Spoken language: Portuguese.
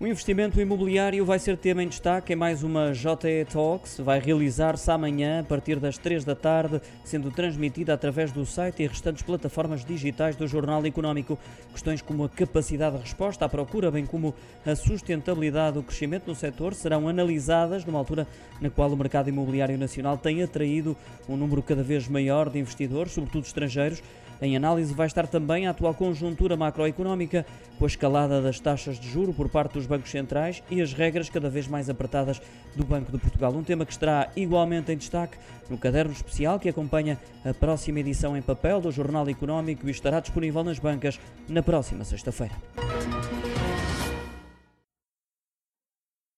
O investimento imobiliário vai ser tema em destaque em mais uma JE Talks. Vai realizar-se amanhã a partir das 3 da tarde, sendo transmitida através do site e restantes plataformas digitais do Jornal Económico. Questões como a capacidade de resposta à procura, bem como a sustentabilidade do crescimento no setor, serão analisadas numa altura na qual o mercado imobiliário nacional tem atraído um número cada vez maior de investidores, sobretudo estrangeiros. Em análise vai estar também a atual conjuntura macroeconómica, com a escalada das taxas de juro por parte dos bancos centrais e as regras cada vez mais apertadas do Banco de Portugal. Um tema que estará igualmente em destaque no caderno especial que acompanha a próxima edição em papel do Jornal Económico e estará disponível nas bancas na próxima sexta-feira.